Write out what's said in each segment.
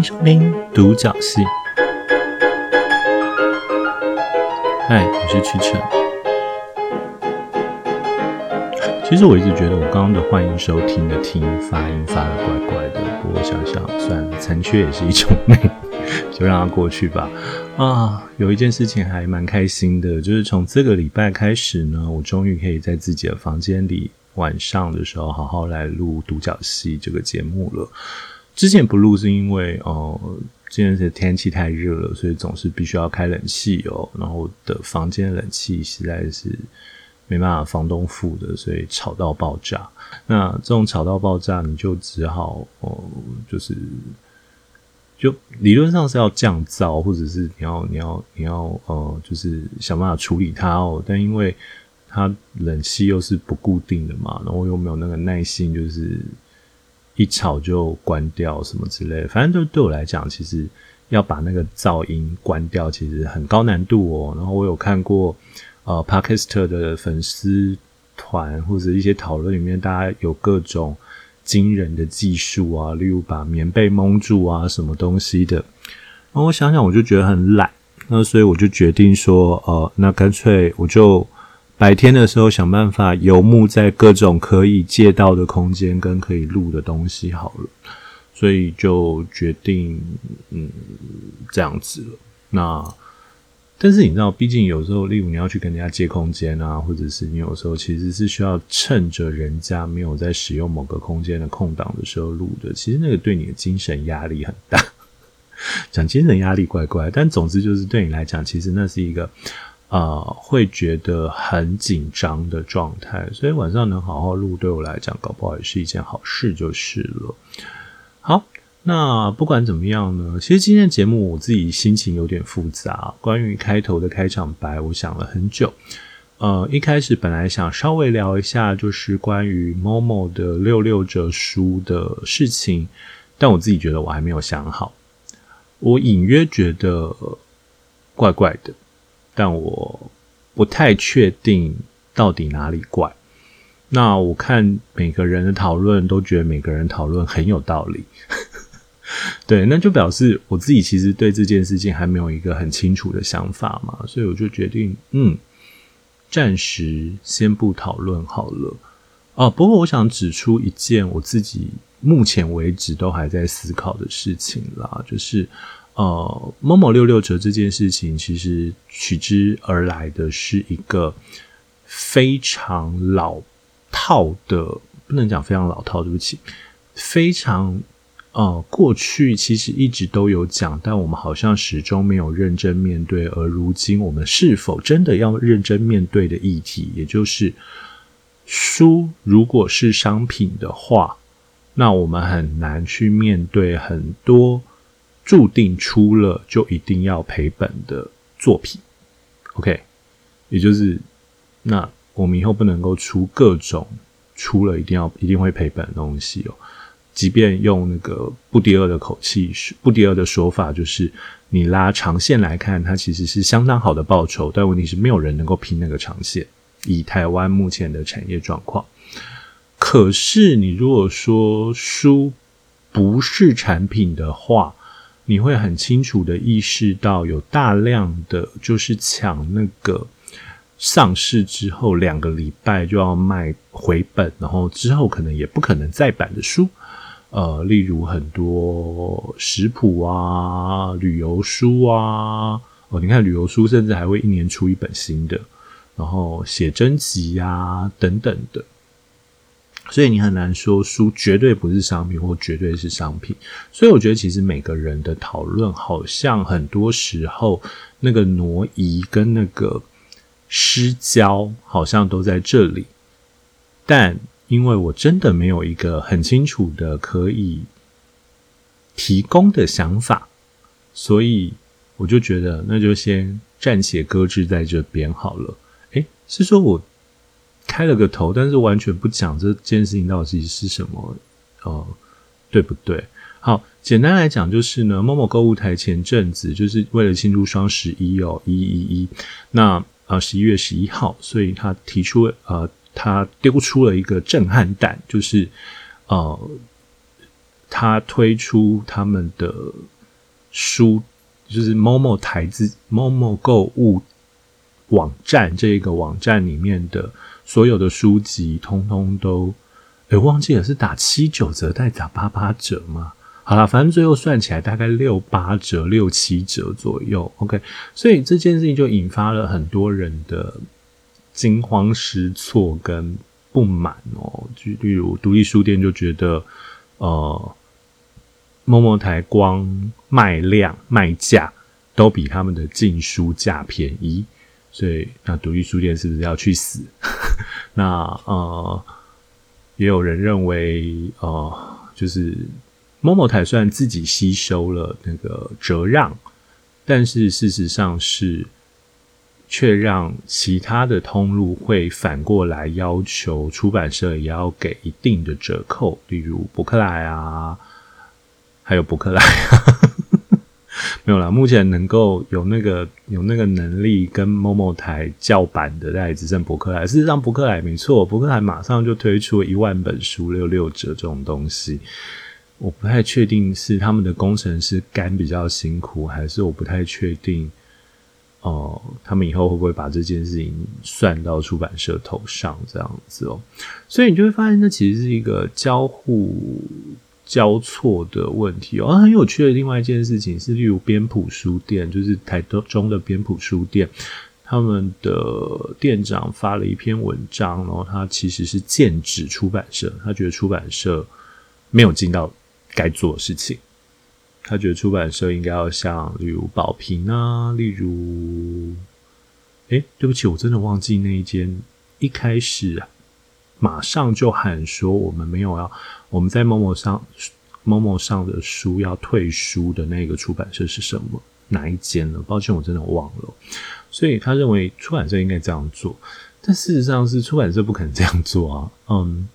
迎收听读角戏。嗨，我是曲晨。其实我一直觉得我刚刚的欢迎收听的听发音发的怪怪的，不过想想，算了，残缺也是一种美，就让它过去吧。啊，有一件事情还蛮开心的，就是从这个礼拜开始呢，我终于可以在自己的房间里晚上的时候好好来录独角戏这个节目了。之前不录是因为哦，今天是天气太热了，所以总是必须要开冷气哦。然后的房间冷气实在是没办法房东付的，所以吵到爆炸。那这种吵到爆炸，你就只好哦，就是就理论上是要降噪，或者是你要你要你要呃，就是想办法处理它哦。但因为它冷气又是不固定的嘛，然后又没有那个耐心，就是。一吵就关掉什么之类的，反正就对我来讲，其实要把那个噪音关掉，其实很高难度哦。然后我有看过呃 Podcast 的粉丝团或者一些讨论里面，大家有各种惊人的技术啊，例如把棉被蒙住啊，什么东西的。然后我想想，我就觉得很懒，那所以我就决定说，呃，那干脆我就。白天的时候想办法游牧在各种可以借到的空间跟可以录的东西好了，所以就决定嗯这样子了。那但是你知道，毕竟有时候，例如你要去跟人家借空间啊，或者是你有时候其实是需要趁着人家没有在使用某个空间的空档的时候录的，其实那个对你的精神压力很大。讲精神压力怪怪，但总之就是对你来讲，其实那是一个。啊、会觉得很紧张的状态，所以晚上能好好录，对我来讲，搞不好也是一件好事，就是了。好，那不管怎么样呢，其实今天的节目我自己心情有点复杂。关于开头的开场白，我想了很久。呃，一开始本来想稍微聊一下，就是关于 Momo 的六六折书的事情，但我自己觉得我还没有想好，我隐约觉得怪怪的。但我不太确定到底哪里怪。那我看每个人的讨论都觉得每个人讨论很有道理，对，那就表示我自己其实对这件事情还没有一个很清楚的想法嘛，所以我就决定，嗯，暂时先不讨论好了。哦，不过我想指出一件我自己目前为止都还在思考的事情啦，就是。呃某某六六折这件事情，其实取之而来的是一个非常老套的，不能讲非常老套，对不起，非常呃，过去其实一直都有讲，但我们好像始终没有认真面对，而如今我们是否真的要认真面对的议题，也就是书如果是商品的话，那我们很难去面对很多。注定出了就一定要赔本的作品，OK，也就是那我们以后不能够出各种出了一定要一定会赔本的东西哦。即便用那个不第二的口气，不第二的说法，就是你拉长线来看，它其实是相当好的报酬，但问题是没有人能够拼那个长线。以台湾目前的产业状况，可是你如果说书不是产品的话，你会很清楚的意识到，有大量的就是抢那个上市之后两个礼拜就要卖回本，然后之后可能也不可能再版的书，呃，例如很多食谱啊、旅游书啊，哦，你看旅游书甚至还会一年出一本新的，然后写真集啊等等的。所以你很难说书绝对不是商品或绝对是商品，所以我觉得其实每个人的讨论好像很多时候那个挪移跟那个失焦好像都在这里，但因为我真的没有一个很清楚的可以提供的想法，所以我就觉得那就先暂且搁置在这边好了。诶，是说我。开了个头，但是完全不讲这件事情到底是什么，呃，对不对？好，简单来讲就是呢，Momo 购物台前阵子就是为了庆祝双十一哦，一一一，那呃十一月十一号，所以他提出呃，他丢出了一个震撼弹，就是呃，他推出他们的书，就是某某台子某某购物网站这个网站里面的所有的书籍，通通都，哎，忘记了是打七九折，再打八八折吗？好了，反正最后算起来大概六八折、六七折左右。OK，所以这件事情就引发了很多人的惊慌失措跟不满哦。就例如独立书店就觉得，呃，Momo 台光卖量卖价都比他们的进书价便宜，所以那独立书店是不是要去死？那呃，也有人认为，呃，就是。Momo 台虽然自己吸收了那个折让，但是事实上是却让其他的通路会反过来要求出版社也要给一定的折扣，例如博客来啊，还有博客来啊，没有啦，目前能够有那个有那个能力跟某某台叫板的，大概只剩博客来。事实上，博客来没错，博客来马上就推出一万本书六六折这种东西。我不太确定是他们的工程师干比较辛苦，还是我不太确定，哦、他们以后会不会把这件事情算到出版社头上这样子哦？所以你就会发现，这其实是一个交互交错的问题哦。很有趣的另外一件事情是，例如边埔书店，就是台东中的边埔书店，他们的店长发了一篇文章，然后他其实是剑指出版社，他觉得出版社没有尽到。该做的事情，他觉得出版社应该要像，例如宝瓶啊，例如，哎，对不起，我真的忘记那一间一开始马上就喊说我们没有要我们在某某上某某上的书要退书的那个出版社是什么？哪一间呢？抱歉，我真的忘了。所以他认为出版社应该这样做，但事实上是出版社不肯这样做啊，嗯。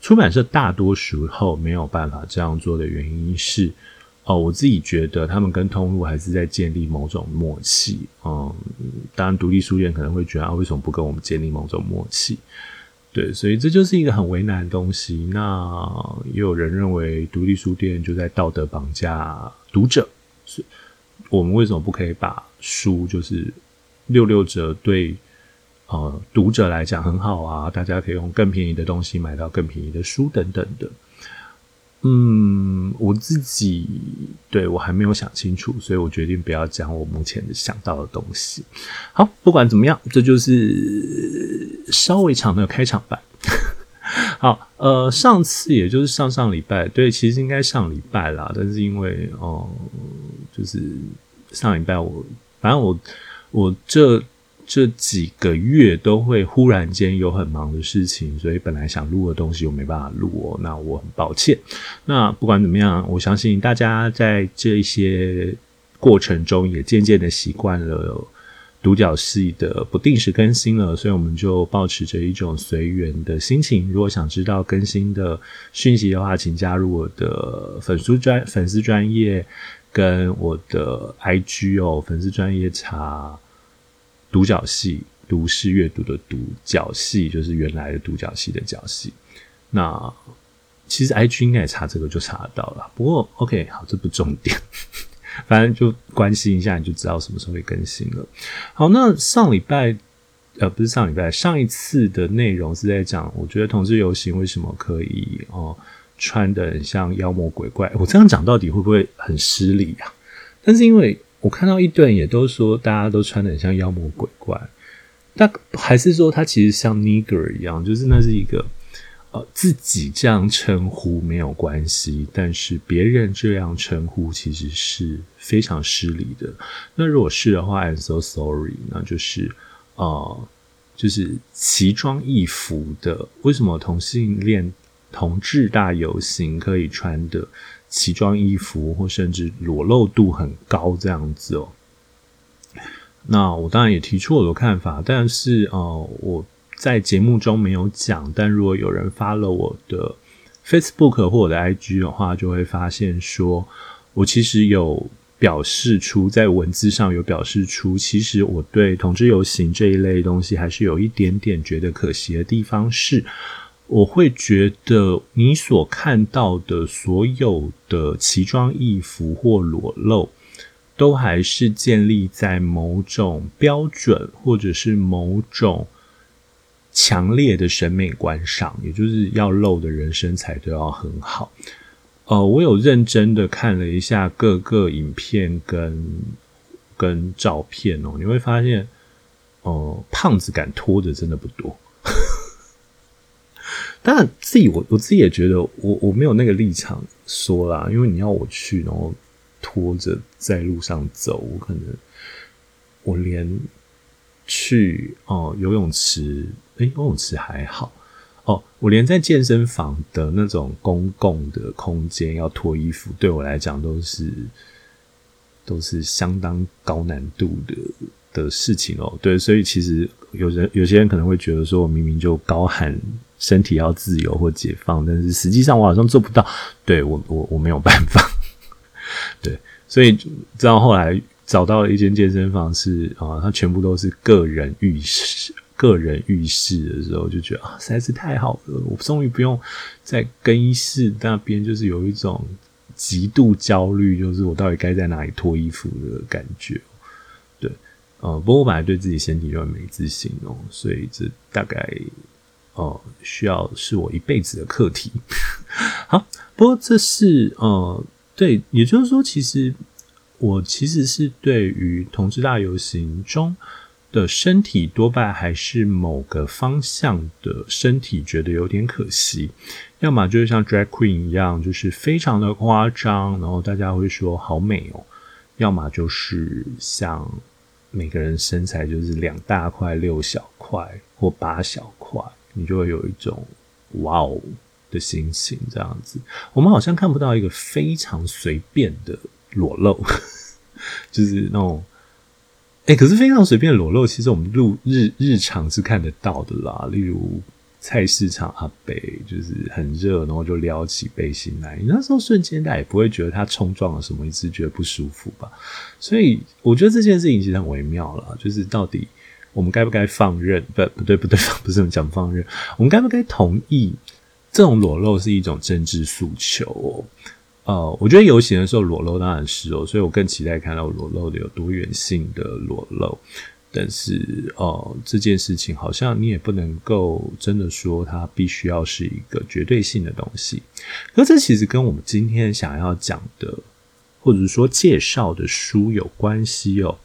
出版社大多时候没有办法这样做的原因是，哦，我自己觉得他们跟通路还是在建立某种默契。嗯，当然，独立书店可能会觉得啊，为什么不跟我们建立某种默契？对，所以这就是一个很为难的东西。那也有人认为，独立书店就在道德绑架读者。是，我们为什么不可以把书就是六六折对？呃，读者来讲很好啊，大家可以用更便宜的东西买到更便宜的书等等的。嗯，我自己对我还没有想清楚，所以我决定不要讲我目前想到的东西。好，不管怎么样，这就是稍微长的开场白。好，呃，上次也就是上上礼拜，对，其实应该上礼拜啦，但是因为哦、就是上礼拜我反正我我这。这几个月都会忽然间有很忙的事情，所以本来想录的东西我没办法录哦，那我很抱歉。那不管怎么样，我相信大家在这些过程中也渐渐的习惯了独角戏的不定时更新了，所以我们就抱持着一种随缘的心情。如果想知道更新的讯息的话，请加入我的粉丝专粉丝专业跟我的 IG 哦，粉丝专业查。独角戏，读是阅读的独，角戏就是原来的独角戏的角戏。那其实 IG 应该也查这个就查得到了。不过 OK，好，这不重点，反正就关心一下，你就知道什么时候会更新了。好，那上礼拜呃不是上礼拜，上一次的内容是在讲，我觉得同志游行为什么可以哦穿得很像妖魔鬼怪？我这样讲到底会不会很失礼啊？但是因为。我看到一堆人也都说，大家都穿得很像妖魔鬼怪，但还是说他其实像 nigger 一样，就是那是一个呃自己这样称呼没有关系，但是别人这样称呼其实是非常失礼的。那如果是的话，I'm so sorry，那就是呃就是奇装异服的，为什么同性恋同志大游行可以穿的？奇装异服，或甚至裸露度很高这样子哦。那我当然也提出我的看法，但是呃，我在节目中没有讲。但如果有人发了我的 Facebook 或我的 IG 的话，就会发现说，我其实有表示出在文字上有表示出，其实我对同志游行这一类东西还是有一点点觉得可惜的地方是。我会觉得你所看到的所有的奇装异服或裸露，都还是建立在某种标准或者是某种强烈的审美观上，也就是要露的人身材都要很好。呃，我有认真的看了一下各个影片跟跟照片哦，你会发现，哦、呃，胖子敢脱的真的不多。当然，自己我我自己也觉得我，我没有那个立场说啦，因为你要我去，然后拖着在路上走，我可能我连去哦、游泳池，诶、游泳池还好哦，我连在健身房的那种公共的空间要脱衣服，对我来讲都是都是相当高难度的的事情哦。对，所以其实有人有些人可能会觉得说，我明明就高喊。身体要自由或解放，但是实际上我好像做不到。对，我我我没有办法。对，所以直到后来找到了一间健身房是，啊，它全部都是个人浴室，个人浴室的时候，就觉得啊，实在是太好了。我终于不用在更衣室那边，就是有一种极度焦虑，就是我到底该在哪里脱衣服的感觉。对，呃，不过我本来对自己身体就很没自信哦，所以这大概。哦，需要是我一辈子的课题。好，不过这是呃，对，也就是说，其实我其实是对于同志大游行中的身体多半还是某个方向的身体，觉得有点可惜。要么就是像 drag queen 一样，就是非常的夸张，然后大家会说好美哦；要么就是像每个人身材就是两大块、六小块或八小块。你就会有一种哇哦的心情，这样子。我们好像看不到一个非常随便的裸露，就是那种，哎、可是非常随便的裸露，其实我们日日日常是看得到的啦。例如菜市场阿北，就是很热，然后就撩起背心来，你那时候瞬间大家也不会觉得他冲撞了什么，一直觉得不舒服吧？所以我觉得这件事情其实很微妙啦，就是到底。我们该不该放任？不，不对，不对，不是讲放任。我们该不该同意这种裸露是一种政治诉求哦？呃，我觉得游行的时候裸露当然是哦，所以我更期待看到裸露的有多元性的裸露。但是，呃，这件事情好像你也不能够真的说它必须要是一个绝对性的东西。可这其实跟我们今天想要讲的，或者是说介绍的书有关系哦。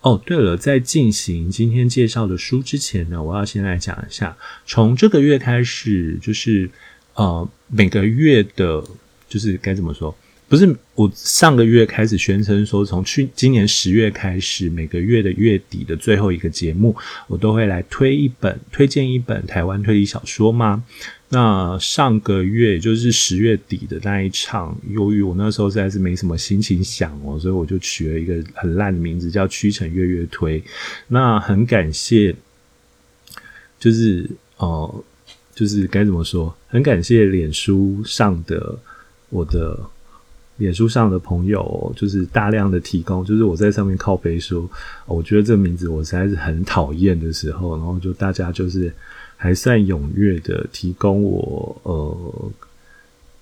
哦，对了，在进行今天介绍的书之前呢，我要先来讲一下，从这个月开始，就是呃每个月的，就是该怎么说？不是我上个月开始宣称说，从去今年十月开始，每个月的月底的最后一个节目，我都会来推一本，推荐一本台湾推理小说吗？那上个月也就是十月底的那一场，由于我那时候实在是没什么心情想哦，所以我就取了一个很烂的名字，叫《屈臣月月推》。那很感谢，就是哦、就是该怎么说？很感谢脸书上的我的脸书上的朋友，就是大量的提供，就是我在上面靠背说，我觉得这名字我实在是很讨厌的时候，然后就大家就是。还算踊跃的提供我呃，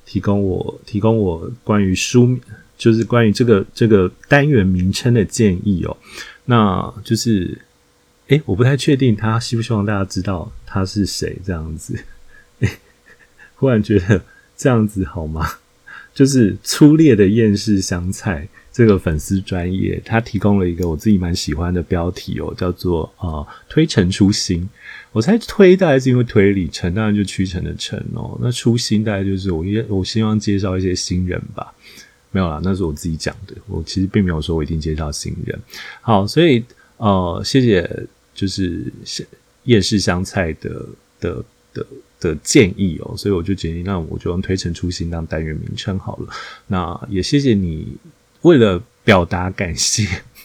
提供我提供我关于书，就是关于这个这个单元名称的建议哦。那就是，诶、我不太确定他希不希望大家知道他是谁这样子。诶，忽然觉得这样子好吗？就是粗劣的厌世香菜。这个粉丝专业，他提供了一个我自己蛮喜欢的标题哦，叫做“呃推陈出新”。我猜推大概是因为推理，陈当然就屈臣的陈哦。那出新大概就是我我希望介绍一些新人吧。没有啦，那是我自己讲的。我其实并没有说我一定介绍新人。好，所以呃，谢谢就是夜市香菜的的的的建议哦。所以我就决定，那我就用推陈出新当单元名称好了。那也谢谢你。为了表达感谢，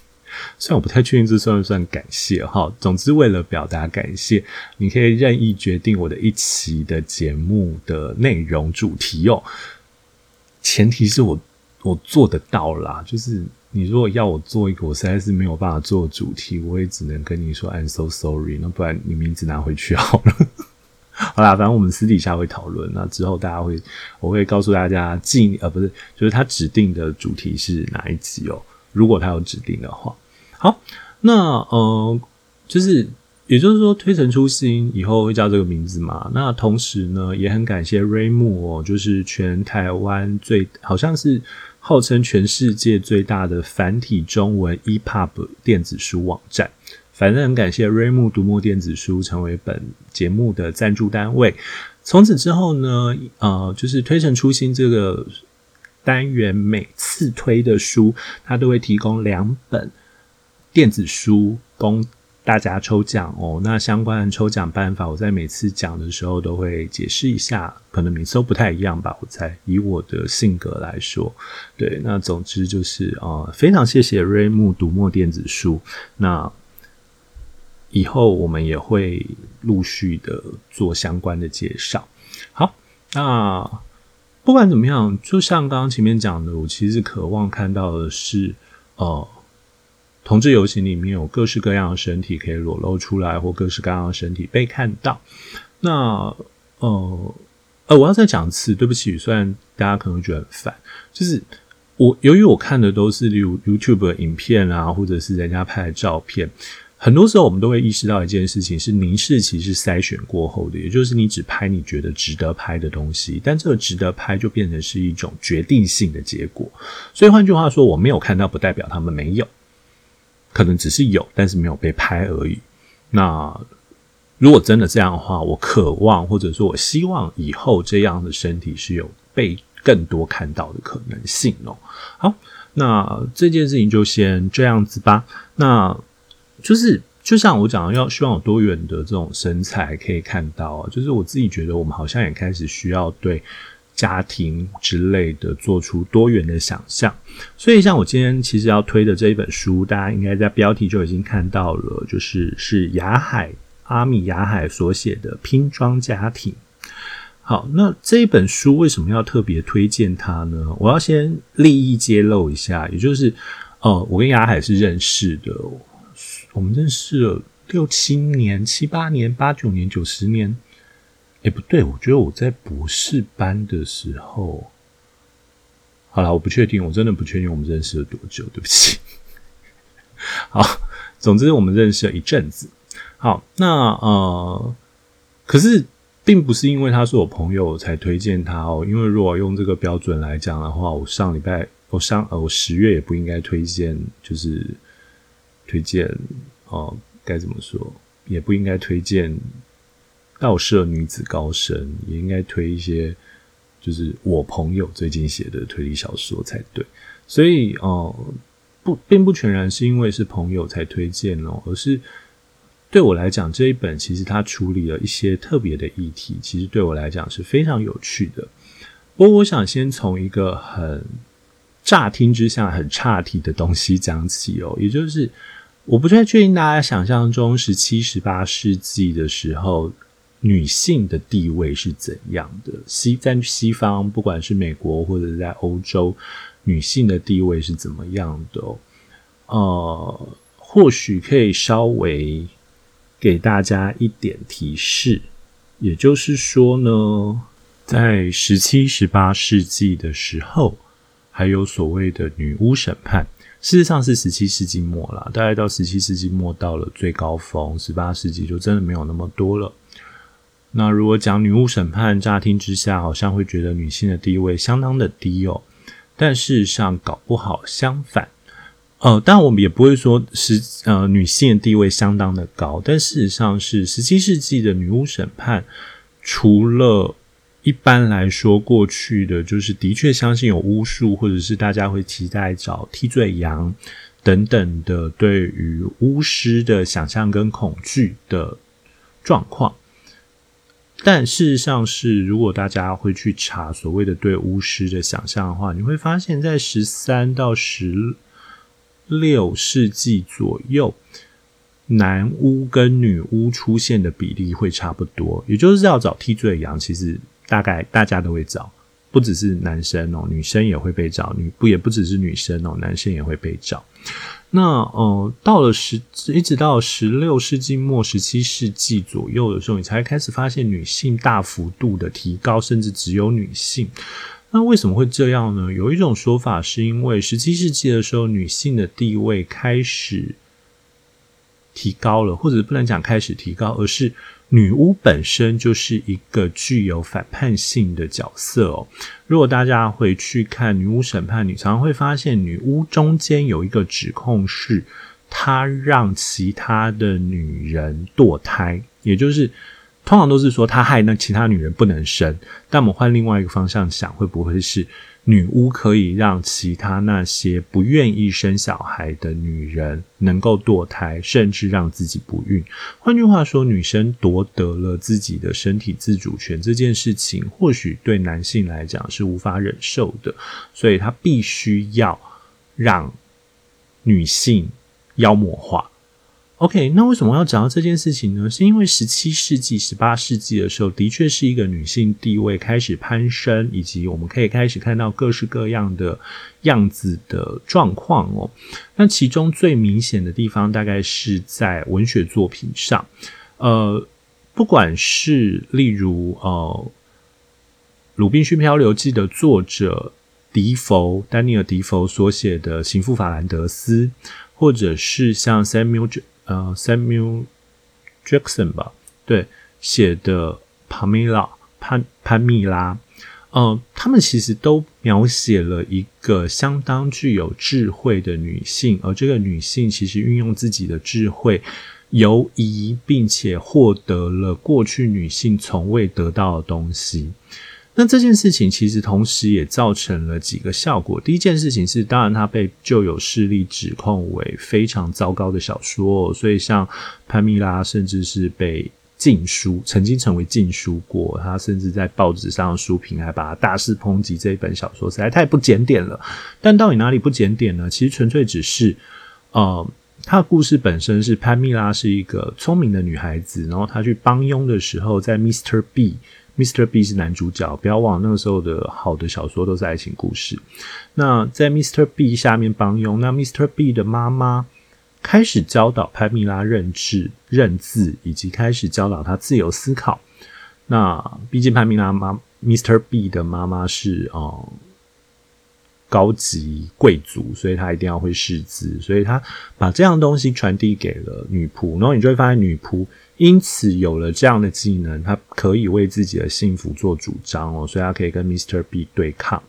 虽然我不太确定这算不算感谢哈。总之，为了表达感谢，你可以任意决定我的一期的节目的内容主题哦。前提是我我做得到啦，就是你如果要我做一个我实在是没有办法做主题，我也只能跟你说 I'm so sorry。那不然你名字拿回去好了。好啦，反正我们私底下会讨论。那之后大家会，我会告诉大家进呃不是，就是他指定的主题是哪一集哦。如果他有指定的话，好，那呃就是。也就是说，推陈出新以后会叫这个名字嘛？那同时呢，也很感谢 Readmoo 哦，就是全台湾最好像是号称全世界最大的繁体中文 EPUB 电子书网站。反正很感谢 Readmoo 读墨电子书成为本节目的赞助单位。从此之后呢，呃，就是推陈出新这个单元，每次推的书，它都会提供两本电子书供。大家抽奖哦，那相关的抽奖办法，我在每次讲的时候都会解释一下，可能每次都不太一样吧。我猜以我的性格来说，对，那总之就是、呃，非常谢谢 Readmoo 读墨电子书。那以后我们也会陆续的做相关的介绍。好，那不管怎么样，就像刚刚前面讲的，我其实渴望看到的是，呃。同志游行里面有各式各样的身体可以裸露出来，或各式各样的身体被看到。那呃呃，我要再讲一次，对不起，虽然大家可能会觉得很烦，就是我由于我看的都是例如 YouTube 的影片啊，或者是人家拍的照片，很多时候我们都会意识到一件事情：是凝视其实筛选过后的，也就是你只拍你觉得值得拍的东西，但这个值得拍就变成是一种决定性的结果。所以换句话说，我没有看到，不代表他们没有。可能只是有，但是没有被拍而已。那如果真的这样的话，我渴望或者说我希望以后这样的身体是有被更多看到的可能性哦。好，那这件事情就先这样子吧。那就是就像我讲，要希望有多元的这种身材可以看到，就是我自己觉得我们好像也开始需要对。家庭之类的，做出多元的想象。所以，像我今天其实要推的这一本书，大家应该在标题就已经看到了，就是是雅海阿米雅海所写的《拼装家庭》。好，那这一本书为什么要特别推荐它呢？我要先利益揭露一下，也就是，呃，我跟雅海是认识的，我们认识了六七年、七八年、八九年、九十年。哎，不对，我觉得我在博士班的时候，好了，我不确定，我真的不确定我们认识了多久，对不起。好，总之我们认识了一阵子。好，那呃，可是并不是因为他是我朋友才推荐他哦，因为如果用这个标准来讲的话，我上礼拜，我上呃，我十月也不应该推荐，就是推荐哦，呃，该怎么说，也不应该推荐。道社女子高生也应该推一些，就是我朋友最近写的推理小说才对。所以哦、不，并不全然是因为是朋友才推荐哦，而是对我来讲这一本其实它处理了一些特别的议题，其实对我来讲是非常有趣的。不过我想先从一个很乍听之下很差题的东西讲起哦，也就是我不太确定大家想象中十七、十八世纪的时候。女性的地位是怎样的？西在西方，不管是美国或者在欧洲，女性的地位是怎么样的？呃，或许可以稍微给大家一点提示，也就是说呢，在十七、十八世纪的时候，还有所谓的女巫审判，事实上是十七世纪末啦，大概到十七世纪末到了最高峰，十八世纪就真的没有那么多了。那如果讲女巫审判，乍听之下好像会觉得女性的地位相当的低哦，但事实上搞不好相反，呃，当然我们也不会说是呃女性的地位相当的高，但事实上是十七世纪的女巫审判，除了一般来说过去的就是的确相信有巫术，或者是大家会期待找替罪羊等等的对于巫师的想象跟恐惧的状况。但事实上是，如果大家会去查所谓的对巫师的想象的话，你会发现在十三到十六世纪左右，男巫跟女巫出现的比例会差不多。也就是要找替罪羊，其实大概大家都会找，不只是男生哦，女生也会被找，女不也不只是女生哦，男生也会被找。那呃，到了十一直到十六世纪末、十七世纪左右的时候，你才开始发现女性大幅度的提高，甚至只有女性。那为什么会这样呢？有一种说法是因为十七世纪的时候，女性的地位开始提高了，或者不能讲开始提高，而是女巫本身就是一个具有反叛性的角色哦。如果大家回去看《女巫审判》，你常常会发现，女巫中间有一个指控是，她让其他的女人堕胎，也就是。通常都是说她害那其他女人不能生，但我们换另外一个方向想，会不会是女巫可以让其他那些不愿意生小孩的女人能够堕胎，甚至让自己不孕？换句话说，女生夺得了自己的身体自主权这件事情，或许对男性来讲是无法忍受的，所以他必须要让女性妖魔化。OK，那为什么要讲到这件事情呢？是因为十七世纪、十八世纪的时候，的确是一个女性地位开始攀升，以及我们可以开始看到各式各样的样子的状况哦。那其中最明显的地方，大概是在文学作品上。呃，不管是例如呃《鲁滨逊漂流记》的作者狄佛丹尼尔·狄佛所写的《情妇法兰德斯》，或者是像 Samuel。呃，Samuel Jackson 吧，对，写的帕米拉潘潘蜜拉，呃，他们其实都描写了一个相当具有智慧的女性，而这个女性其实运用自己的智慧，游移并且获得了过去女性从未得到的东西。那这件事情其实同时也造成了几个效果。第一件事情是，当然他被旧有势力指控为非常糟糕的小说，所以像潘蜜拉甚至是被禁书，曾经成为禁书过。他甚至在报纸上书评还把他大肆抨击这一本小说，实在太不检点了。但到底哪里不检点呢？其实纯粹只是，呃，他的故事本身是潘蜜拉是一个聪明的女孩子，然后她去帮佣的时候，在 Mr. B。Mr. B 是男主角，不要忘了那个时候的好的小说都是爱情故事。那在 Mr. B 下面帮佣，那 Mr. B 的妈妈开始教导潘蜜拉认字、认字，以及开始教导她自由思考。那毕竟潘蜜拉妈 Mr. B 的妈妈是哦、嗯、高级贵族，所以她一定要会识字，所以她把这样东西传递给了女仆，然后你就会发现女仆。因此有了这样的技能，他可以为自己的幸福做主张哦，所以他可以跟 Mr. B 对抗。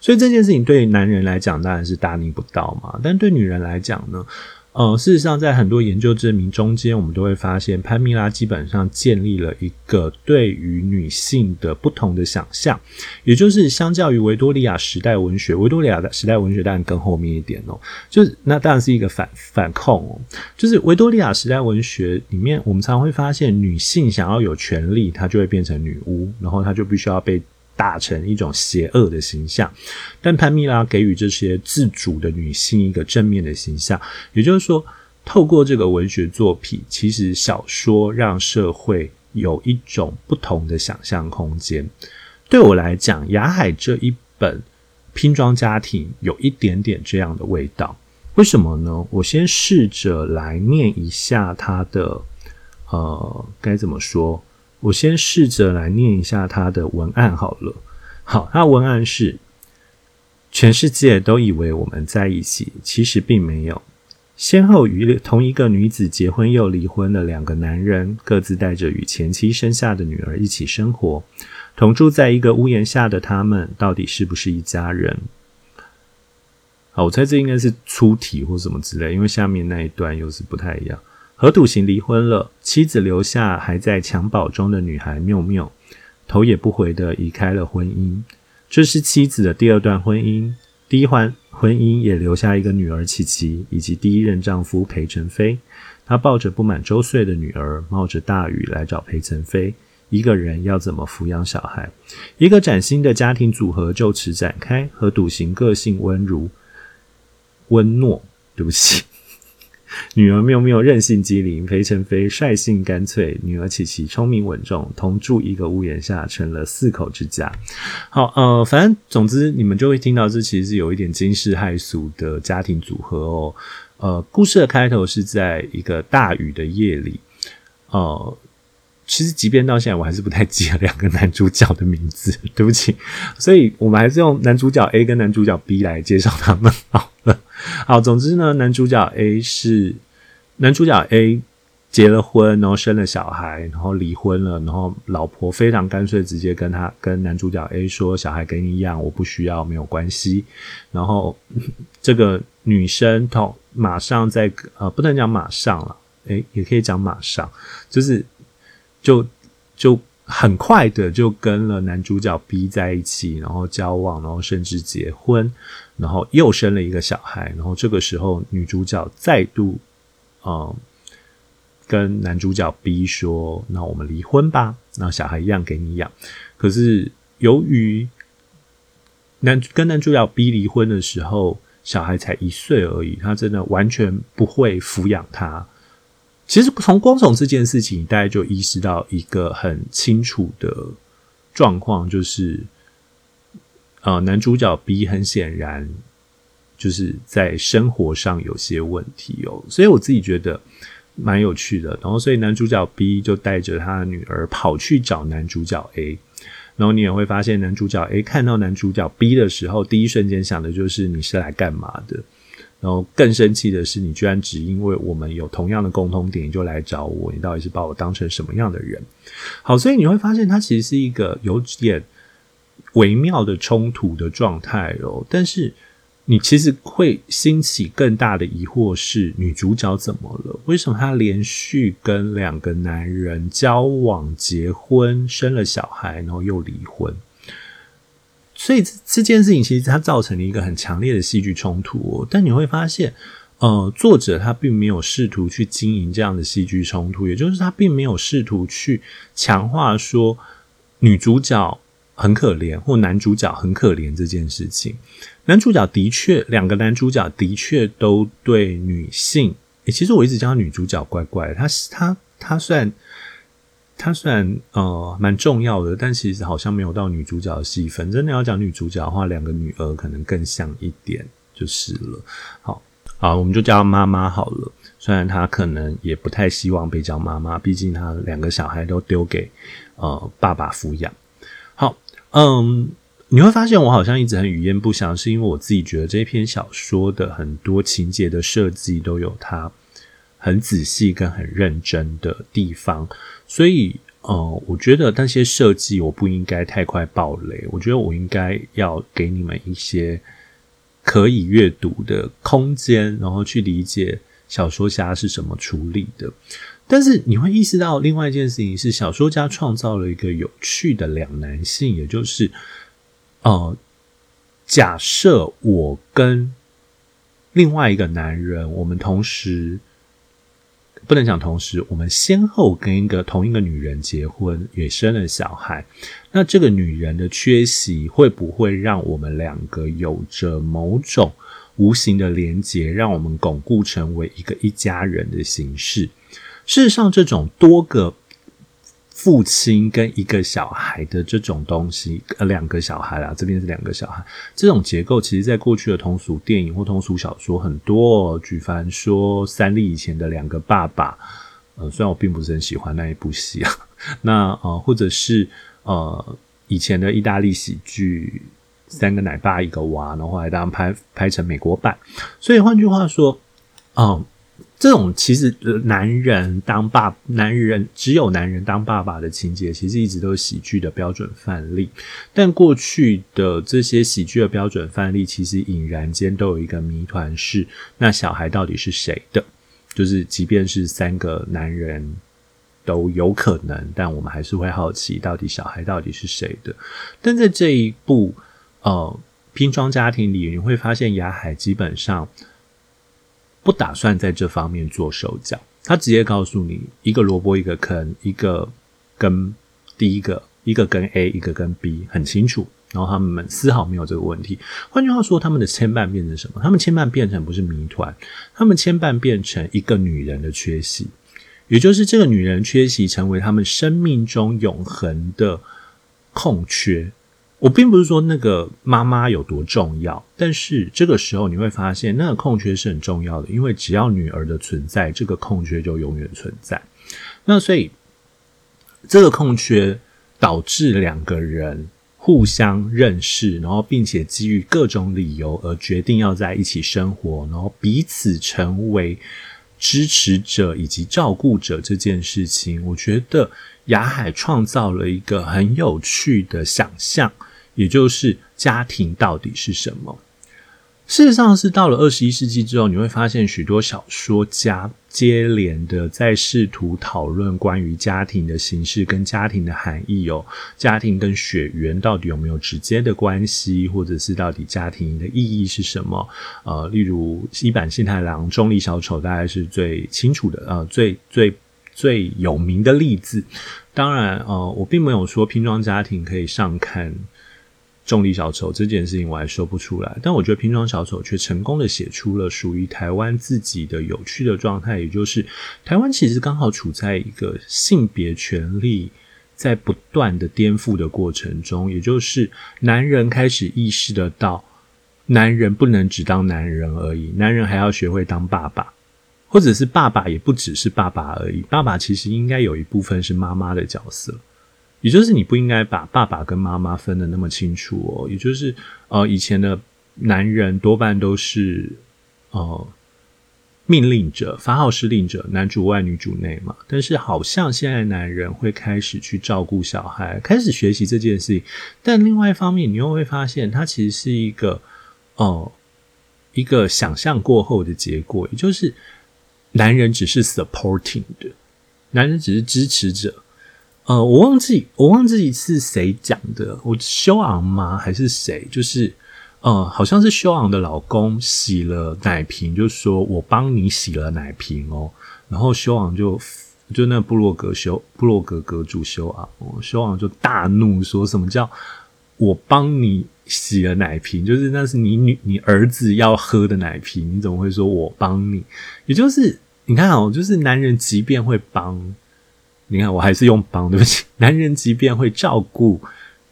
所以这件事情对男人来讲当然是大逆不道嘛，但对女人来讲呢？呃，事实上，在很多研究证明中间，我们都会发现，潘蜜拉基本上建立了一个对于女性的不同的想象，也就是相较于维多利亚时代文学，维多利亚的时代文学当然更后面一点哦，就是那当然是一个反反控哦，就是维多利亚时代文学里面，我们常常会发现，女性想要有权利，她就会变成女巫，然后她就必须要被。打成一种邪恶的形象，但潘蜜拉给予这些自主的女性一个正面的形象，也就是说，透过这个文学作品，其实小说让社会有一种不同的想象空间。对我来讲，雅海这一本拼装家庭有一点点这样的味道。为什么呢？我先试着来念一下它的，呃，该怎么说？我先试着来念一下他的文案好了。好，他文案是：全世界都以为我们在一起，其实并没有。先后与同一个女子结婚又离婚的两个男人，各自带着与前妻生下的女儿一起生活，同住在一个屋檐下的他们，到底是不是一家人？好，我猜这应该是粗体或什么之类，因为下面那一段又是不太一样。河笃行离婚了，妻子留下还在襁褓中的女孩缪缪，头也不回地离开了婚姻。这是妻子的第二段婚姻，第一环婚姻也留下一个女儿琪琪，以及第一任丈夫裴晨飞。他抱着不满周岁的女儿，冒着大雨来找裴晨飞，一个人要怎么抚养小孩？一个崭新的家庭组合就此展开。和笃行个性温如温诺，对不起。女儿妙妙任性机灵，裴成飞率性干脆，女儿琪琪聪明稳重，同住一个屋檐下，成了四口之家。好，呃，反正总之你们就会听到，这其实是有一点惊世骇俗的家庭组合哦。呃，故事的开头是在一个大雨的夜里，呃。其实，即便到现在，我还是不太记得两个男主角的名字，对不起。所以我们还是用男主角 A 跟男主角 B 来介绍他们好。好，总之呢，男主角 A 是男主角 A 结了婚，然后生了小孩，然后离婚了，然后老婆非常干脆，直接跟他跟男主角 A 说：“小孩给你养，我不需要，没有关系。”然后这个女生同马上在呃，不能讲马上了，诶，也可以讲马上，就是。就就很快的就跟了男主角 B 在一起，然后交往，然后甚至结婚，然后又生了一个小孩，然后这个时候女主角再度，嗯，跟男主角 B 说：“那我们离婚吧，那小孩一样给你养。”可是由于男跟男主角 B 离婚的时候，小孩才一岁而已，他真的完全不会抚养他。其实从光从这件事情，大家就意识到一个很清楚的状况，就是，呃，男主角 B 很显然就是在生活上有些问题哦，所以我自己觉得蛮有趣的。然后，所以男主角 B 就带着他的女儿跑去找男主角 A，然后你也会发现，男主角 A 看到男主角 B 的时候，第一瞬间想的就是你是来干嘛的？然后更生气的是，你居然只因为我们有同样的共同点，你就来找我，你到底是把我当成什么样的人？好，所以你会发现，他其实是一个有点微妙的冲突的状态哦。但是你其实会兴起更大的疑惑是：女主角怎么了？为什么她连续跟两个男人交往、结婚、生了小孩，然后又离婚？所以这件事情其实它造成了一个很强烈的戏剧冲突哦，但你会发现，呃，作者他并没有试图去经营这样的戏剧冲突，也就是他并没有试图去强化说女主角很可怜或男主角很可怜这件事情。男主角的确，两个男主角的确都对女性，诶，其实我一直叫女主角怪怪的，他他他算。她虽然呃蛮重要的，但其实好像没有到女主角的戏份。真的要讲女主角的话，两个女儿可能更像一点就是了。好，好，我们就叫妈妈好了。虽然她可能也不太希望被叫妈妈，毕竟她两个小孩都丢给呃爸爸抚养。嗯，你会发现我好像一直很语焉不详，是因为我自己觉得这篇小说的很多情节的设计都有它很仔细跟很认真的地方。所以，呃，我觉得那些设计我不应该太快爆雷。我觉得我应该要给你们一些可以阅读的空间，然后去理解小说家是怎么处理的。但是你会意识到另外一件事情是，小说家创造了一个有趣的两难性，也就是，呃，假设我跟另外一个男人，我们同时。不能讲同时，我们先后跟一个同一个女人结婚，也生了小孩。那这个女人的缺席，会不会让我们两个有着某种无形的连结，让我们巩固成为一个一家人的形式？事实上，这种多个。父亲跟一个小孩的这种东西，呃，两个小孩啦，这边是两个小孩，这种结构，其实在过去的通俗电影或通俗小说很多哦。举凡说三立以前的两个爸爸，呃，虽然我并不是很喜欢那一部戏啊，那呃，或者是呃以前的意大利喜剧《三个奶爸一个娃》，然后后来当然拍拍成美国版，所以换句话说，嗯、这种其实男人当爸，男人只有男人当爸爸的情节，其实一直都是喜剧的标准范例。但过去的这些喜剧的标准范例，其实隐然间都有一个谜团：是那小孩到底是谁的？就是即便是三个男人都有可能，但我们还是会好奇，到底小孩到底是谁的？但在这一部呃拼装家庭里，你会发现雅海基本上。不打算在这方面做手脚，他直接告诉你一个萝卜一个坑，一个跟第一个，一个跟 A，一个跟 B，很清楚。然后他们丝毫没有这个问题。换句话说，他们的牵绊变成什么？他们牵绊变成不是谜团，他们牵绊变成一个女人的缺席，也就是这个女人缺席成为他们生命中永恒的空缺。我并不是说那个妈妈有多重要，但是这个时候你会发现，那个空缺是很重要的，因为只要女儿的存在，这个空缺就永远存在。那所以这个空缺导致两个人互相认识，然后并且基于各种理由而决定要在一起生活，然后彼此成为支持者以及照顾者这件事情，我觉得雅海创造了一个很有趣的想象。也就是家庭到底是什么？事实上是到了二十一世纪之后，你会发现许多小说家接连的在试图讨论关于家庭的形式跟家庭的含义哦，家庭跟血缘到底有没有直接的关系，或者是到底家庭的意义是什么？呃，例如伊坂幸太郎《中立小丑》大概是最清楚的，呃，最最最有名的例子。当然，呃，我并没有说拼装家庭可以上看。重力小丑这件事情我还说不出来，但我觉得拼装小丑却成功的写出了属于台湾自己的有趣的状态，也就是台湾其实刚好处在一个性别权利在不断的颠覆的过程中，也就是男人开始意识得到，男人不能只当男人而已，男人还要学会当爸爸，或者是爸爸也不只是爸爸而已，爸爸其实应该有一部分是妈妈的角色。也就是你不应该把爸爸跟妈妈分得那么清楚哦。也就是呃，以前的男人多半都是呃命令者、发号施令者，男主外女主内嘛。但是好像现在男人会开始去照顾小孩，开始学习这件事情。但另外一方面，你又会发现，他其实是一个哦、一个想象过后的结果，也就是男人只是 supporting 的，男人只是支持者。呃，我忘记我忘记是谁讲的，我修昂吗？还是谁？就是呃，好像是修昂的老公洗了奶瓶，就说我帮你洗了奶瓶哦。然后修昂就就那部落格修部落格阁主修昂，修昂就大怒说什么叫我帮你洗了奶瓶？就是那是你女你儿子要喝的奶瓶，你怎么会说我帮你？也就是你看哦，就是男人即便会帮。你看，我还是用帮，对不起。男人即便会照顾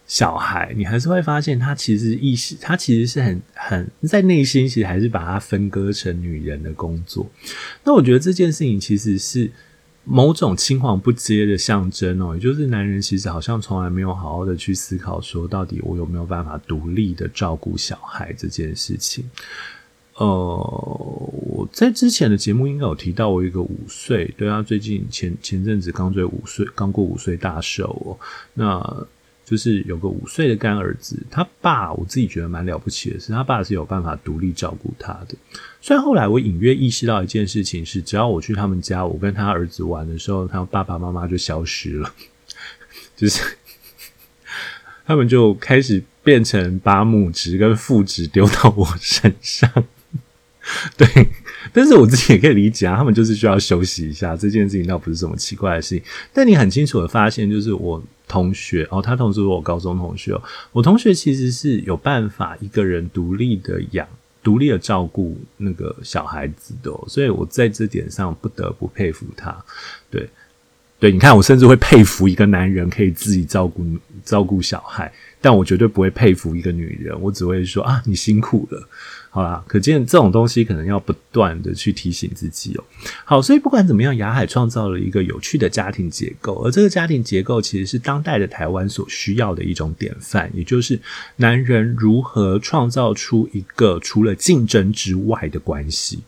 小孩，你还是会发现他其实意识，他其实是很很在内心，其实还是把它分割成女人的工作。那我觉得这件事情其实是某种青黄不接的象征哦，也就是男人其实好像从来没有好好的去思考说，到底我有没有办法独立的照顾小孩这件事情。呃，我在之前的节目应该有提到，我一个五岁，对啊，最近前前阵子刚追五岁，刚过五岁大寿哦。那就是有个五岁的干儿子，他爸我自己觉得蛮了不起的是，他爸是有办法独立照顾他的。虽然后来我隐约意识到一件事情是，只要我去他们家，我跟他儿子玩的时候，他爸爸妈妈就消失了，就是他们就开始变成把母职跟父职丢到我身上。对，但是我自己也可以理解啊，他们就是需要休息一下，这件事情倒不是什么奇怪的事情。但你很清楚的发现，就是我同学哦，他同时是我高中同学，我同学其实是有办法一个人独立的养、独立的照顾那个小孩子的哦，所以我在这点上不得不佩服他。对，对，你看，我甚至会佩服一个男人可以自己照顾照顾小孩，但我绝对不会佩服一个女人，我只会说啊，你辛苦了。好啦，可见这种东西可能要不断的去提醒自己哦。好，所以不管怎么样，雅海创造了一个有趣的家庭结构，而这个家庭结构其实是当代的台湾所需要的一种典范，也就是男人如何创造出一个除了竞争之外的关系。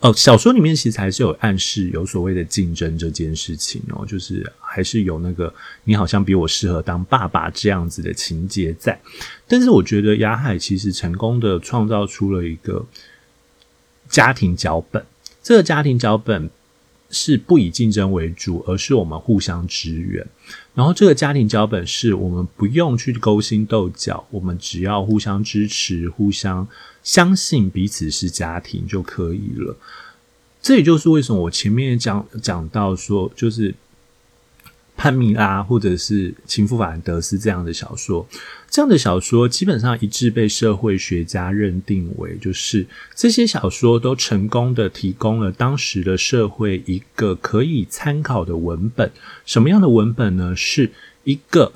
哦，小说里面其实还是有暗示有所谓的竞争这件事情哦，就是还是有那个你好像比我适合当爸爸这样子的情节在。但是我觉得亚海其实成功的创造出了一个家庭脚本，这个家庭脚本是不以竞争为主，而是我们互相支援。然后这个家庭脚本是我们不用去勾心斗角，我们只要互相支持、互相。相信彼此是家庭就可以了。这也就是为什么我前面讲讲到说，就是潘蜜拉或者是情妇法兰德斯这样的小说，这样的小说基本上一致被社会学家认定为，就是这些小说都成功的提供了当时的社会一个可以参考的文本。什么样的文本呢？是一个。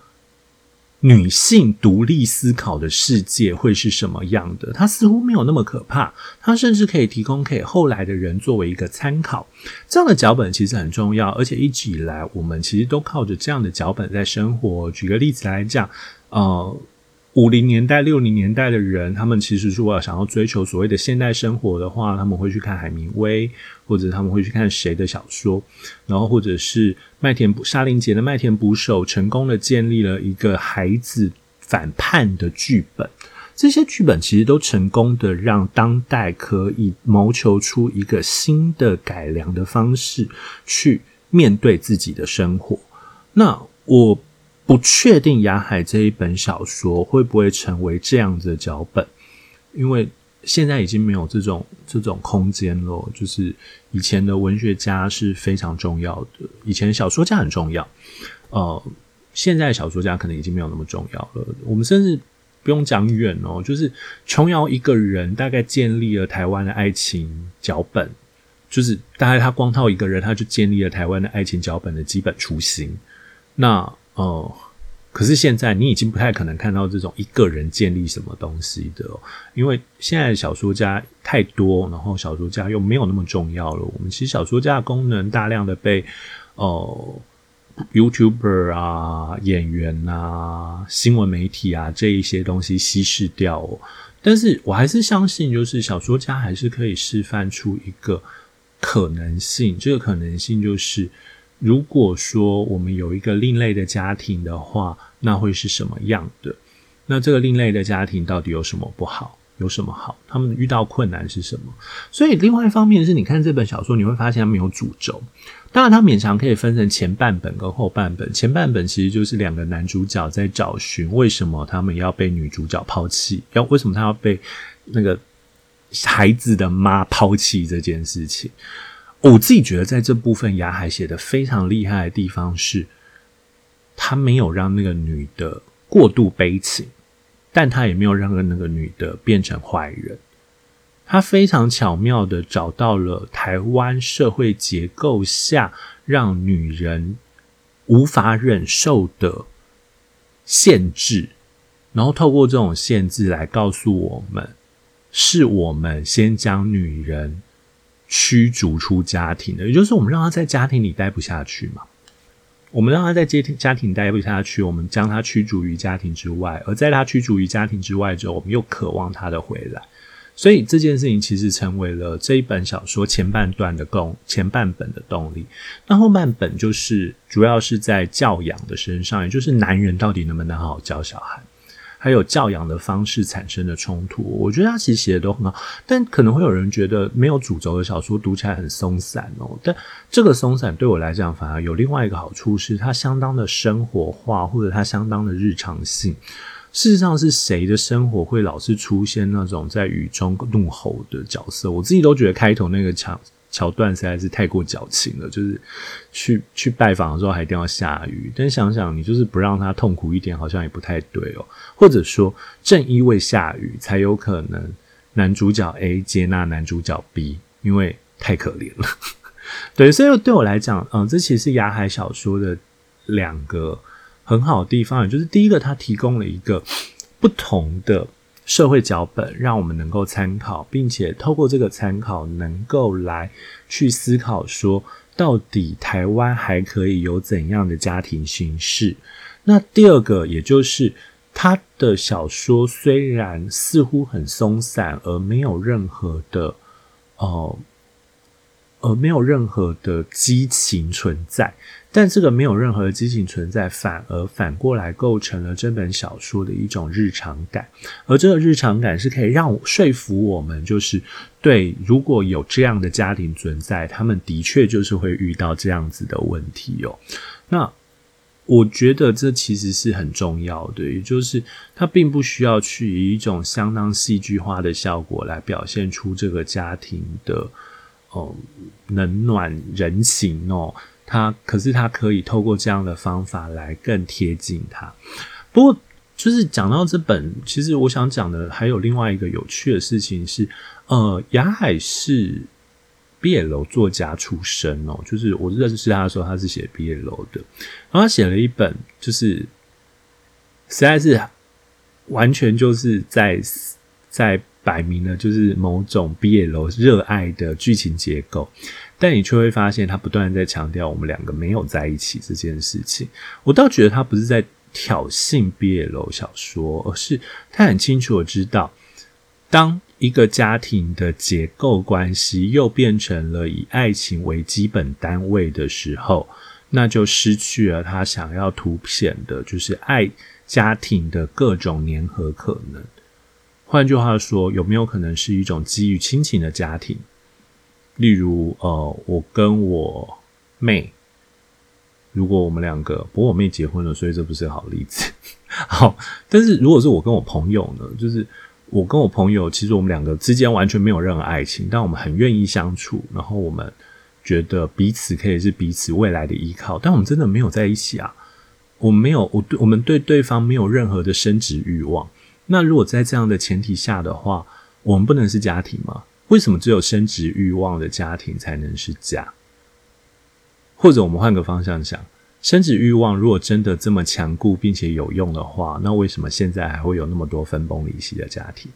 女性独立思考的世界会是什么样的？它似乎没有那么可怕，它甚至可以提供给后来的人作为一个参考。这样的脚本其实很重要，而且一直以来我们其实都靠着这样的脚本在生活。举个例子来讲，呃。五零年代、六零年代的人，他们其实如果想要追求所谓的现代生活的话，他们会去看海明威，或者他们会去看谁的小说，然后或者是麦田沙林杰的《麦田捕手》，成功的建立了一个孩子反叛的剧本。这些剧本其实都成功的让当代可以谋求出一个新的改良的方式去面对自己的生活。那我。不确定《亚海》这一本小说会不会成为这样子的脚本，因为现在已经没有这种这种空间了。就是以前的文学家是非常重要的，以前小说家很重要，呃，现在小说家可能已经没有那么重要了。我们甚至不用讲远哦，就是琼瑶一个人大概建立了台湾的爱情脚本，就是大概他光靠一个人，他就建立了台湾的爱情脚本的基本雏形。那哦，可是现在你已经不太可能看到这种一个人建立什么东西的，因为现在小说家太多，然后小说家又没有那么重要了。我们其实小说家的功能大量的被哦，YouTuber 啊、演员啊、新闻媒体啊这一些东西稀释掉。但是我还是相信，就是小说家还是可以示范出一个可能性，这个可能性就是。如果说我们有一个另类的家庭的话，那会是什么样的？那这个另类的家庭到底有什么不好？有什么好？他们遇到困难是什么？所以，另外一方面是你看这本小说，你会发现它没有主轴。当然，它勉强可以分成前半本跟后半本。前半本其实就是两个男主角在找寻为什么他们要被女主角抛弃，要为什么他要被那个孩子的妈抛弃这件事情。我自己觉得，在这部分，亚海写的非常厉害的地方是，他没有让那个女的过度悲情，但他也没有让那个女的变成坏人。他非常巧妙的找到了台湾社会结构下让女人无法忍受的限制，然后透过这种限制来告诉我们，是我们先将女人。驱逐出家庭的，也就是我们让他在家庭里待不下去嘛。我们让他在家庭家庭待不下去，我们将他驱逐于家庭之外。而在他驱逐于家庭之外之后，我们又渴望他的回来。所以这件事情其实成为了这一本小说前半段的动前半本的动力。那后半本就是主要是在教养的身上，也就是男人到底能不能好好教小孩。还有教养的方式产生的冲突，我觉得他其实写的都很好，但可能会有人觉得没有主轴的小说读起来很松散哦。但这个松散对我来讲反而有另外一个好处，是它相当的生活化，或者它相当的日常性。事实上，是谁的生活会老是出现那种在雨中怒吼的角色？我自己都觉得开头那个场。桥段实在是太过矫情了，就是去去拜访的时候还一定要下雨，但想想你就是不让他痛苦一点，好像也不太对哦。或者说，正因为下雨，才有可能男主角 A 接纳男主角 B，因为太可怜了。对，所以对我来讲，嗯，这其实是亚海小说的两个很好的地方，也就是第一个，它提供了一个不同的。社会脚本让我们能够参考，并且透过这个参考，能够来去思考说，到底台湾还可以有怎样的家庭形式？那第二个，也就是他的小说虽然似乎很松散，而没有任何的哦。而没有任何的激情存在，但这个没有任何的激情存在，反而反过来构成了这本小说的一种日常感，而这个日常感是可以让我说服我们，就是对，如果有这样的家庭存在，他们的确就是会遇到这样子的问题哦。那我觉得这其实是很重要的，也就是它并不需要去以一种相当戏剧化的效果来表现出这个家庭的。哦，冷暖人情哦，他可是他可以透过这样的方法来更贴近他。不过，就是讲到这本，其实我想讲的还有另外一个有趣的事情是，呃，雅海是毕业楼作家出身哦，就是我认识他的时候，他是写毕业楼的，然后他写了一本，就是实在是完全就是在在摆明了就是某种 BL 热爱的剧情结构，但你却会发现他不断在强调我们两个没有在一起这件事情。我倒觉得他不是在挑衅 BL 小说，而是他很清楚的知道，当一个家庭的结构关系又变成了以爱情为基本单位的时候，那就失去了他想要凸显的，就是爱家庭的各种粘合可能。换句话说，有没有可能是一种基于亲情的家庭？例如，呃，我跟我妹，如果我们两个，不过我妹结婚了，所以这不是个好例子。好，但是如果是我跟我朋友呢，就是。我跟我朋友，其实我们两个之间完全没有任何爱情，但我们很愿意相处，然后我们觉得彼此可以是彼此未来的依靠，但我们真的没有在一起啊！我们没有，我对我们对对方没有任何的生殖欲望。那如果在这样的前提下的话，我们不能是家庭吗？为什么只有生殖欲望的家庭才能是家？或者我们换个方向想。生殖欲望如果真的这么强固并且有用的话，那为什么现在还会有那么多分崩离析的家庭？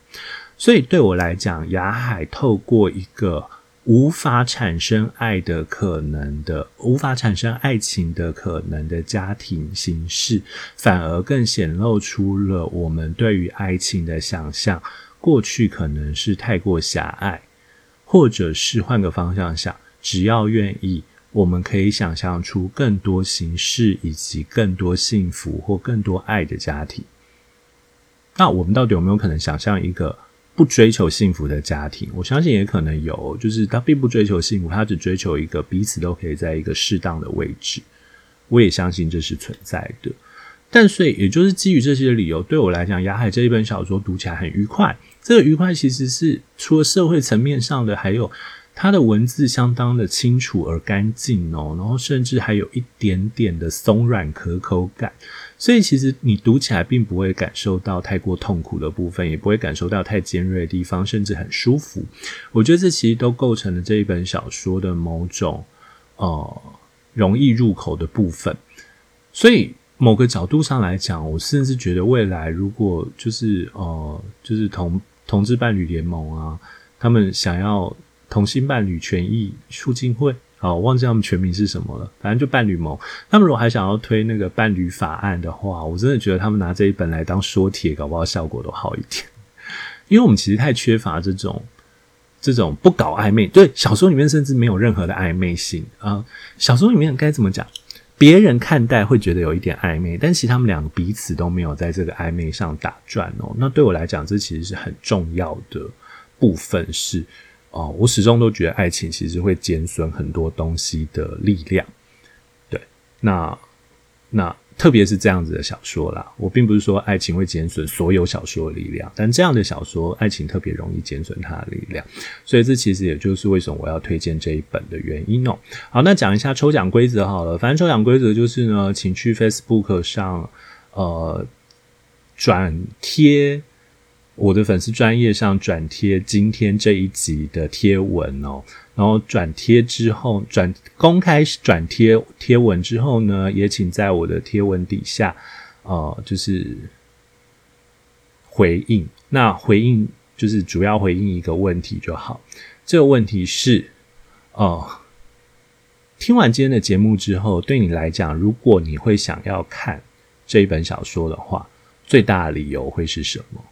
所以对我来讲，雅海透过一个无法产生爱的可能的、无法产生爱情的可能的家庭形式，反而更显露出了我们对于爱情的想象，过去可能是太过狭隘，或者是换个方向想，只要愿意。我们可以想象出更多形式，以及更多幸福或更多爱的家庭。那我们到底有没有可能想象一个不追求幸福的家庭？我相信也可能有，就是他并不追求幸福，他只追求一个彼此都可以在一个适当的位置。我也相信这是存在的。但所以，也就是基于这些理由，对我来讲，雅海这一本小说读起来很愉快。这个愉快其实是除了社会层面上的，还有。它的文字相当的清楚而干净哦，然后甚至还有一点点的松软可口感，所以其实你读起来并不会感受到太过痛苦的部分，也不会感受到太尖锐的地方，甚至很舒服。我觉得这其实都构成了这一本小说的某种呃容易入口的部分。所以某个角度上来讲，我甚至觉得未来如果就是呃就是同同志伴侣联盟啊，他们想要。同性伴侣权益促进会，好，我忘记他们全名是什么了。反正就伴侣盟。他们如果还想要推那个伴侣法案的话，我真的觉得他们拿这一本来当说帖，搞不好效果都好一点。因为我们其实太缺乏这种这种不搞暧昧，对，小说里面甚至没有任何的暧昧性啊、小说里面该怎么讲？别人看待会觉得有一点暧昧，但其实他们两个彼此都没有在这个暧昧上打转哦。那对我来讲，这其实是很重要的部分是。哦，我始终都觉得爱情其实会减损很多东西的力量。对，那那特别是这样子的小说啦，我并不是说爱情会减损所有小说的力量，但这样的小说，爱情特别容易减损它的力量。所以这其实也就是为什么我要推荐这一本的原因哦。好，那讲一下抽奖规则好了，反正抽奖规则就是呢，请去 Facebook 上呃转贴。我的粉丝专业上转贴今天这一集的贴文哦，然后转贴之后转公开转贴贴文之后呢，也请在我的贴文底下，呃，就是回应。那回应就是主要回应一个问题就好。这个问题是，哦、呃，听完今天的节目之后，对你来讲，如果你会想要看这一本小说的话，最大的理由会是什么？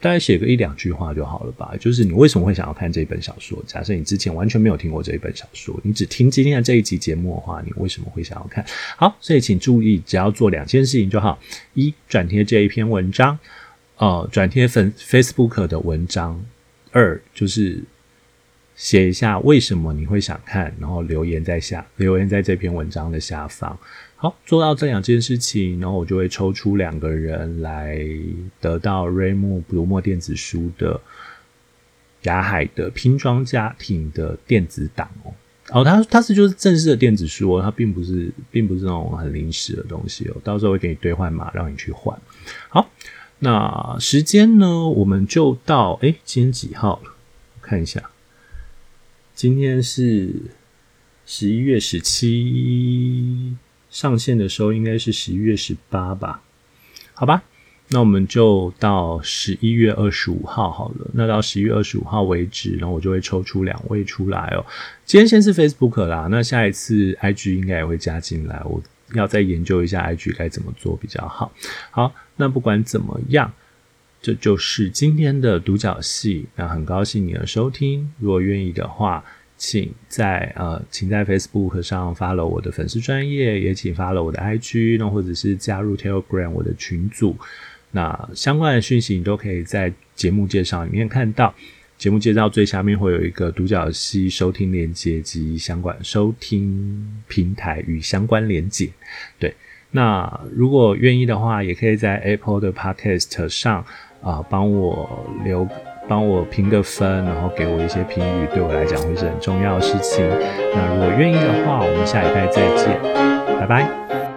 大概写个一两句话就好了吧。就是你为什么会想要看这一本小说？假设你之前完全没有听过这一本小说，你只听今天的这一集节目的话，你为什么会想要看？好，所以请注意，只要做两件事情就好：一，转贴这一篇文章，呃，转贴粉 Facebook 的文章；二，就是写一下为什么你会想看，然后留言在下，留言在这篇文章的下方。好，做到这两件事情，然后我就会抽出两个人来得到瑞木读墨电子书的雅海的拼装家庭的电子档哦。哦，它它是就是正式的电子书哦，它并不是并不是那种很临时的东西哦，到时候会给你兑换码，让你去换。好，那时间呢，我们就到诶，今天几号了？看一下，今天是十一月十七，上线的时候应该是十一月十八吧？好吧。那我们就到十一月二十五号好了。那到十一月二十五号为止，然后我就会抽出两位出来哦。今天先是 Facebook 啦，那下一次 IG 应该也会加进来。我要再研究一下 IG 该怎么做比较好。好，那不管怎么样，这就是今天的独角戏。那很高兴你的收听。如果愿意的话，请在呃，请在 Facebook 上 follow 我的粉丝专业，也请 follow 我的 IG，那或者是加入 Telegram 我的群组。那相关的讯息你都可以在节目介绍里面看到。节目介绍最下面会有一个独角戏收听连接及相关收听平台与相关连结。对，那如果愿意的话，也可以在 Apple 的 Podcast 上啊帮、我留帮我评个分，然后给我一些评语，对我来讲会是很重要的事情。那如果愿意的话，我们下礼拜再见，拜拜。